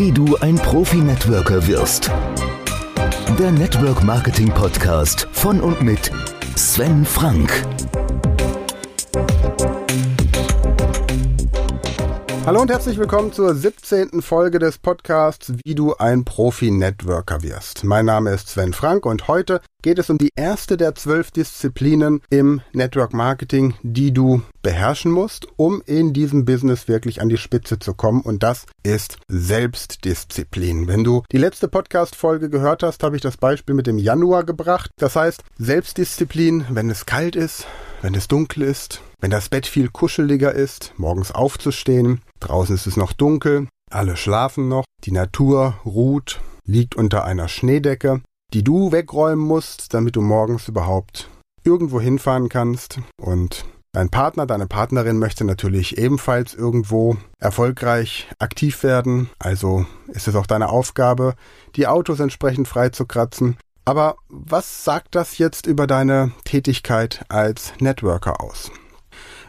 wie du ein Profi-Networker wirst. Der Network Marketing Podcast von und mit Sven Frank. Hallo und herzlich willkommen zur 17. Folge des Podcasts Wie du ein Profi-Networker wirst. Mein Name ist Sven Frank und heute geht es um die erste der zwölf Disziplinen im Network Marketing, die du beherrschen musst, um in diesem Business wirklich an die Spitze zu kommen und das ist Selbstdisziplin. Wenn du die letzte Podcast-Folge gehört hast, habe ich das Beispiel mit dem Januar gebracht. Das heißt, Selbstdisziplin, wenn es kalt ist, wenn es dunkel ist, wenn das Bett viel kuscheliger ist, morgens aufzustehen, draußen ist es noch dunkel, alle schlafen noch, die Natur ruht, liegt unter einer Schneedecke, die du wegräumen musst, damit du morgens überhaupt irgendwo hinfahren kannst und Dein Partner, deine Partnerin möchte natürlich ebenfalls irgendwo erfolgreich aktiv werden, also ist es auch deine Aufgabe, die Autos entsprechend frei zu kratzen. Aber was sagt das jetzt über deine Tätigkeit als Networker aus?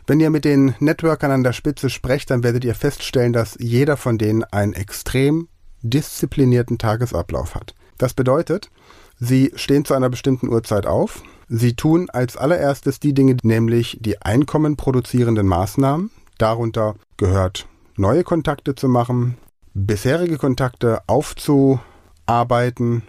Wenn ihr mit den Networkern an der Spitze sprecht, dann werdet ihr feststellen, dass jeder von denen einen extrem disziplinierten Tagesablauf hat. Das bedeutet, sie stehen zu einer bestimmten Uhrzeit auf, sie tun als allererstes die Dinge, nämlich die Einkommen produzierenden Maßnahmen. Darunter gehört neue Kontakte zu machen, bisherige Kontakte aufzuarbeiten,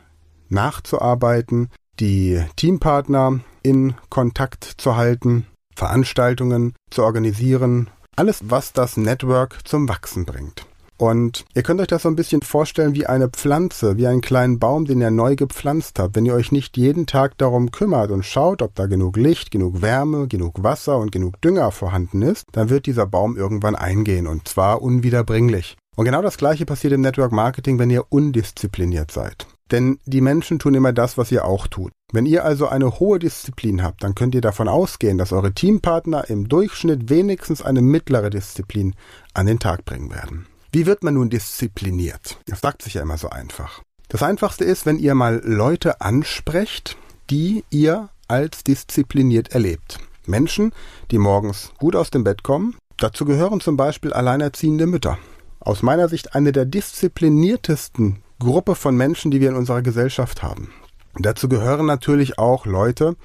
nachzuarbeiten, die Teampartner in Kontakt zu halten, Veranstaltungen zu organisieren, alles, was das Network zum Wachsen bringt. Und ihr könnt euch das so ein bisschen vorstellen wie eine Pflanze, wie einen kleinen Baum, den ihr neu gepflanzt habt. Wenn ihr euch nicht jeden Tag darum kümmert und schaut, ob da genug Licht, genug Wärme, genug Wasser und genug Dünger vorhanden ist, dann wird dieser Baum irgendwann eingehen und zwar unwiederbringlich. Und genau das gleiche passiert im Network Marketing, wenn ihr undiszipliniert seid. Denn die Menschen tun immer das, was ihr auch tut. Wenn ihr also eine hohe Disziplin habt, dann könnt ihr davon ausgehen, dass eure Teampartner im Durchschnitt wenigstens eine mittlere Disziplin an den Tag bringen werden. Wie wird man nun diszipliniert? Das sagt sich ja immer so einfach. Das einfachste ist, wenn ihr mal Leute ansprecht, die ihr als diszipliniert erlebt. Menschen, die morgens gut aus dem Bett kommen. Dazu gehören zum Beispiel alleinerziehende Mütter. Aus meiner Sicht eine der diszipliniertesten Gruppe von Menschen, die wir in unserer Gesellschaft haben. Dazu gehören natürlich auch Leute,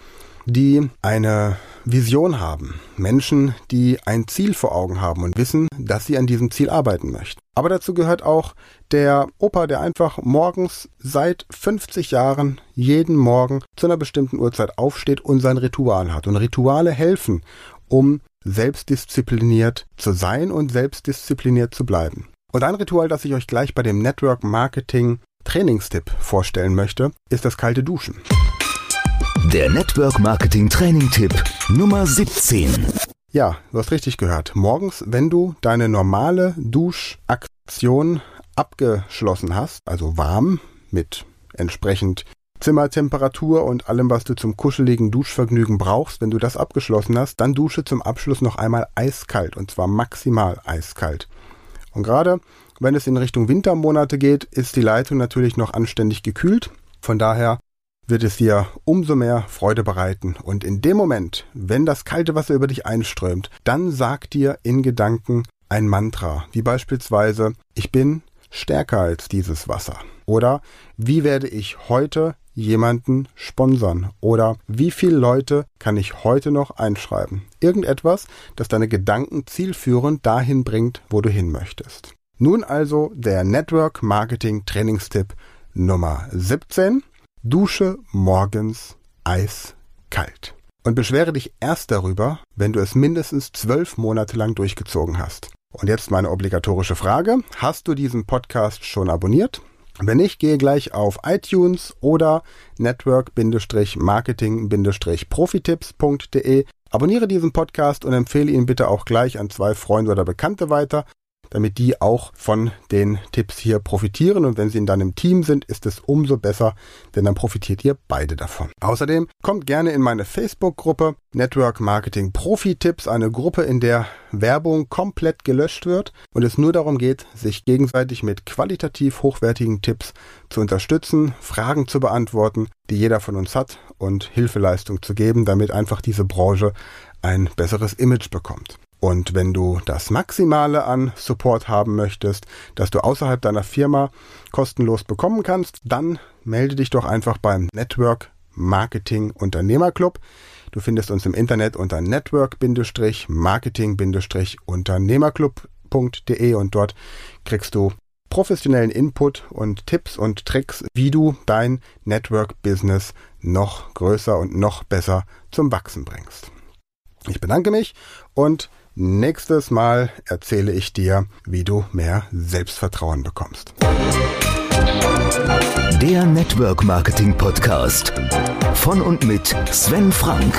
die eine Vision haben. Menschen, die ein Ziel vor Augen haben und wissen, dass sie an diesem Ziel arbeiten möchten. Aber dazu gehört auch der Opa, der einfach morgens seit 50 Jahren jeden Morgen zu einer bestimmten Uhrzeit aufsteht und sein Ritual hat. Und Rituale helfen, um selbstdiszipliniert zu sein und selbstdiszipliniert zu bleiben. Und ein Ritual, das ich euch gleich bei dem Network Marketing Trainingstipp vorstellen möchte, ist das kalte Duschen. Der Network Marketing Training Tipp Nummer 17. Ja, du hast richtig gehört. Morgens, wenn du deine normale Duschaktion abgeschlossen hast, also warm mit entsprechend Zimmertemperatur und allem, was du zum kuscheligen Duschvergnügen brauchst, wenn du das abgeschlossen hast, dann dusche zum Abschluss noch einmal eiskalt und zwar maximal eiskalt. Und gerade wenn es in Richtung Wintermonate geht, ist die Leitung natürlich noch anständig gekühlt. Von daher wird es dir umso mehr Freude bereiten. Und in dem Moment, wenn das kalte Wasser über dich einströmt, dann sag dir in Gedanken ein Mantra, wie beispielsweise, ich bin stärker als dieses Wasser. Oder wie werde ich heute jemanden sponsern? Oder wie viele Leute kann ich heute noch einschreiben? Irgendetwas, das deine Gedanken zielführend dahin bringt, wo du hin möchtest. Nun also der Network Marketing Trainingstipp Nummer 17. Dusche morgens eiskalt. Und beschwere dich erst darüber, wenn du es mindestens zwölf Monate lang durchgezogen hast. Und jetzt meine obligatorische Frage. Hast du diesen Podcast schon abonniert? Wenn nicht, gehe gleich auf iTunes oder network-marketing-profitipps.de. Abonniere diesen Podcast und empfehle ihn bitte auch gleich an zwei Freunde oder Bekannte weiter damit die auch von den Tipps hier profitieren. Und wenn sie in deinem Team sind, ist es umso besser, denn dann profitiert ihr beide davon. Außerdem kommt gerne in meine Facebook-Gruppe Network Marketing Profi Tipps, eine Gruppe, in der Werbung komplett gelöscht wird und es nur darum geht, sich gegenseitig mit qualitativ hochwertigen Tipps zu unterstützen, Fragen zu beantworten, die jeder von uns hat und Hilfeleistung zu geben, damit einfach diese Branche ein besseres Image bekommt. Und wenn du das Maximale an Support haben möchtest, das du außerhalb deiner Firma kostenlos bekommen kannst, dann melde dich doch einfach beim Network Marketing Unternehmerclub. Du findest uns im Internet unter network-marketing-unternehmerclub.de und dort kriegst du professionellen Input und Tipps und Tricks, wie du dein Network-Business noch größer und noch besser zum Wachsen bringst. Ich bedanke mich und Nächstes Mal erzähle ich dir, wie du mehr Selbstvertrauen bekommst. Der Network Marketing Podcast von und mit Sven Frank.